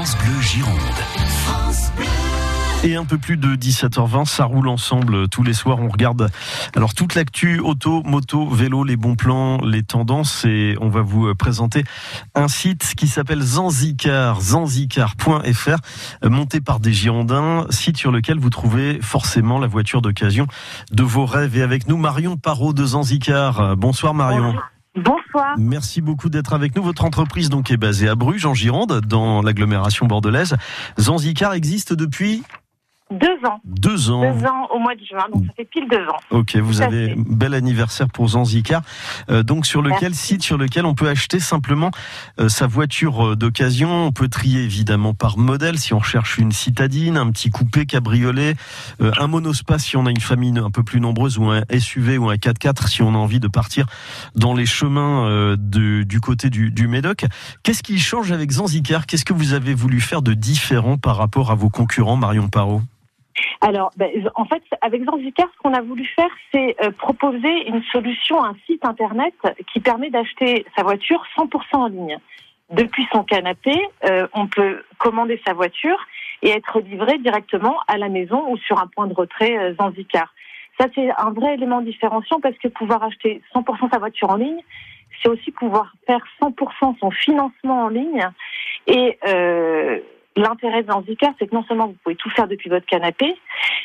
France Bleu Gironde. Et un peu plus de 17h20, ça roule ensemble tous les soirs. On regarde alors toute l'actu auto, moto, vélo, les bons plans, les tendances et on va vous présenter un site qui s'appelle Zanzicar, zanzicar.fr, monté par des Girondins, site sur lequel vous trouvez forcément la voiture d'occasion de vos rêves. Et avec nous, Marion Parot de Zanzicar. Bonsoir Marion. Bonsoir. Merci beaucoup d'être avec nous. Votre entreprise donc est basée à Bruges, en Gironde, dans l'agglomération bordelaise. Zanzicar existe depuis deux ans. Deux ans. Deux ans au mois de juin, donc ça fait pile deux ans. Ok, vous avez un bel anniversaire pour Zanzicar. Euh, donc sur lequel site sur lequel on peut acheter simplement euh, sa voiture euh, d'occasion. On peut trier évidemment par modèle si on recherche une citadine, un petit coupé cabriolet, euh, un monospace si on a une famille un peu plus nombreuse ou un SUV ou un 4x4 si on a envie de partir dans les chemins de, du côté du, du Médoc. Qu'est-ce qui change avec Zanzicar Qu'est-ce que vous avez voulu faire de différent par rapport à vos concurrents Marion Parot? Alors, ben, en fait, avec Zanzicar, ce qu'on a voulu faire, c'est euh, proposer une solution, un site internet qui permet d'acheter sa voiture 100% en ligne. Depuis son canapé, euh, on peut commander sa voiture et être livré directement à la maison ou sur un point de retrait euh, Zanzicar. Ça, c'est un vrai élément différenciant parce que pouvoir acheter 100% sa voiture en ligne, c'est aussi pouvoir faire 100% son financement en ligne et euh, L'intérêt de c'est que non seulement vous pouvez tout faire depuis votre canapé,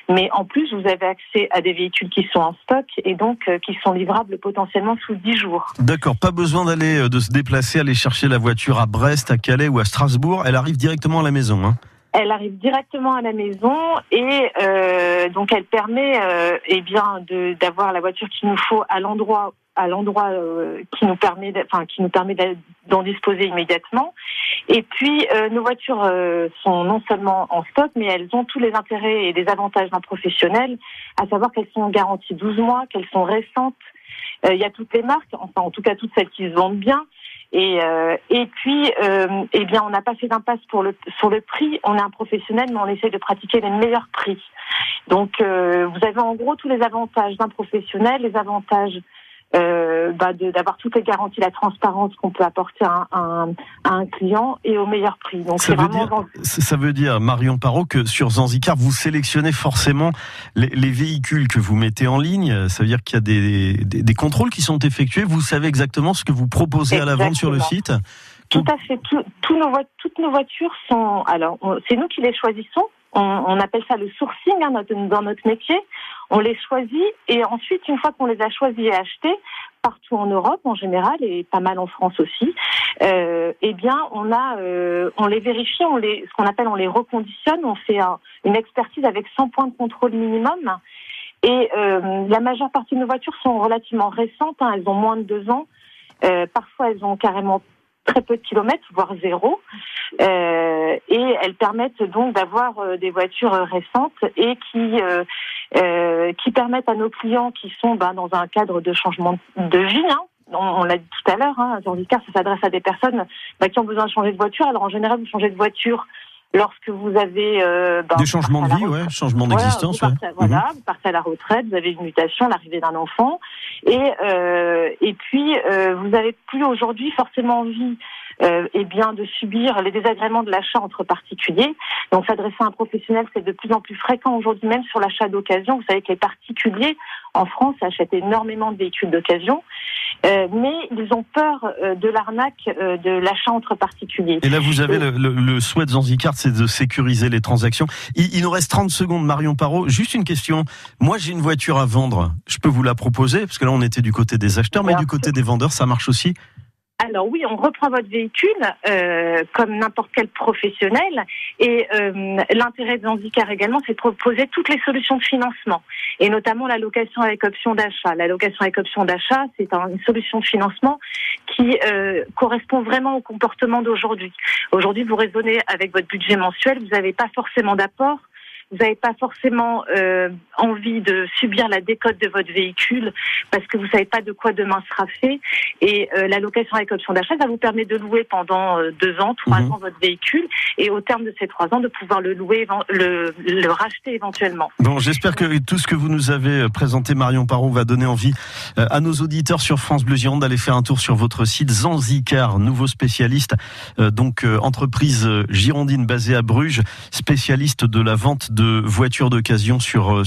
mais en plus vous avez accès à des véhicules qui sont en stock et donc euh, qui sont livrables potentiellement sous 10 jours. D'accord, pas besoin d'aller euh, de se déplacer, aller chercher la voiture à Brest, à Calais ou à Strasbourg. Elle arrive directement à la maison. Hein. Elle arrive directement à la maison et euh, donc elle permet eh bien de d'avoir la voiture qu'il nous faut à l'endroit à l'endroit euh, qui nous permet enfin qui nous permet d'en disposer immédiatement. Et puis euh, nos voitures euh, sont non seulement en stock mais elles ont tous les intérêts et les avantages d'un professionnel, à savoir qu'elles sont garanties 12 mois, qu'elles sont récentes. Il y a toutes les marques, enfin en tout cas toutes celles qui se vendent bien. Et, et puis, euh, eh bien, on n'a pas fait d'impasse pour le, sur le prix. On est un professionnel, mais on essaie de pratiquer les meilleurs prix. Donc, vous avez en gros tous les avantages d'un professionnel, les avantages euh, bah, d'avoir toutes les garanties, la transparence qu'on peut apporter à un, à un client et au meilleur prix. Donc, Ça veut, dire, ça veut dire, Marion Parot, que sur Zanzicar, vous sélectionnez forcément les, les véhicules que vous mettez en ligne. Ça veut dire qu'il y a des, des, des contrôles qui sont effectués. Vous savez exactement ce que vous proposez à la vente sur le site Tout à fait. Tout- nos, toutes nos voitures sont. Alors, c'est nous qui les choisissons. On, on appelle ça le sourcing hein, dans notre métier. On les choisit et ensuite, une fois qu'on les a choisis et achetés, partout en Europe en général et pas mal en France aussi, euh, eh bien, euh, on les vérifie, on les, ce qu'on appelle, on les reconditionne. On fait un- une expertise avec 100 points de contrôle minimum. Et euh, la majeure partie de nos voitures sont relativement récentes. hein, elles ont moins de deux ans. Parfois, elles ont carrément très peu de kilomètres, voire zéro. Et elles permettent donc d'avoir des voitures récentes et qui qui permettent à nos clients qui sont ben, dans un cadre de changement de vie. Hein, on, l'a dit tout à l'heure, hein, Zanzicar, ça s'adresse à des personnes ben, qui ont besoin de changer de voiture. Alors en général, vous changez de voiture lorsque vous avez euh, ben, Des changements de vie, ouais, changement Voilà, d'existence. vous ouais. partez, voilà, vous partez à la retraite, vous avez une mutation, l'arrivée d'un enfant, et euh, et puis euh, vous n'avez plus aujourd'hui forcément envie, euh, eh bien, de subir les désagréments de l'achat entre particuliers. Donc, s'adresser à un professionnel, c'est de plus en plus fréquent aujourd'hui, même sur l'achat d'occasion. Vous savez que les particuliers en France achètent énormément de véhicules d'occasion, euh, mais ils ont peur euh, de l'arnaque euh, de l'achat entre particuliers. Et là, vous avez le, le, le souhait de Zanzicar, c'est de sécuriser les transactions. Il, il nous reste 30 secondes, Marion Parot. Juste une question. Moi, j'ai une voiture à vendre. Je peux vous la proposer Parce que là, on était du côté des acheteurs, mais du côté des vendeurs, ça marche aussi? Alors oui, on reprend votre véhicule euh, comme n'importe quel professionnel. Et euh, l'intérêt de Zanzicar également, c'est de proposer toutes les solutions de financement, et notamment la location avec option d'achat. La location avec option d'achat, c'est un- une solution de financement qui euh, correspond vraiment au comportement d'aujourd'hui. Aujourd'hui, vous raisonnez avec votre budget mensuel, vous n'avez pas forcément d'apport. Vous n'avez pas forcément euh, envie de subir la décote de votre véhicule parce que vous savez pas de quoi demain sera fait. Et euh, la location avec option d'achat, ça vous permet de louer pendant euh, deux ans, trois Mhm. ans votre véhicule et au terme de ces trois ans de pouvoir le louer, le, le racheter éventuellement. Bon, j'espère que tout ce que vous nous avez euh, présenté, Marion Parot, va donner envie à nos auditeurs sur France Bleu Gironde d'aller faire un tour sur votre site Zanzicar, nouveau spécialiste, donc entreprise girondine basée à Bruges, spécialiste de la vente de voitures d'occasion sur euh,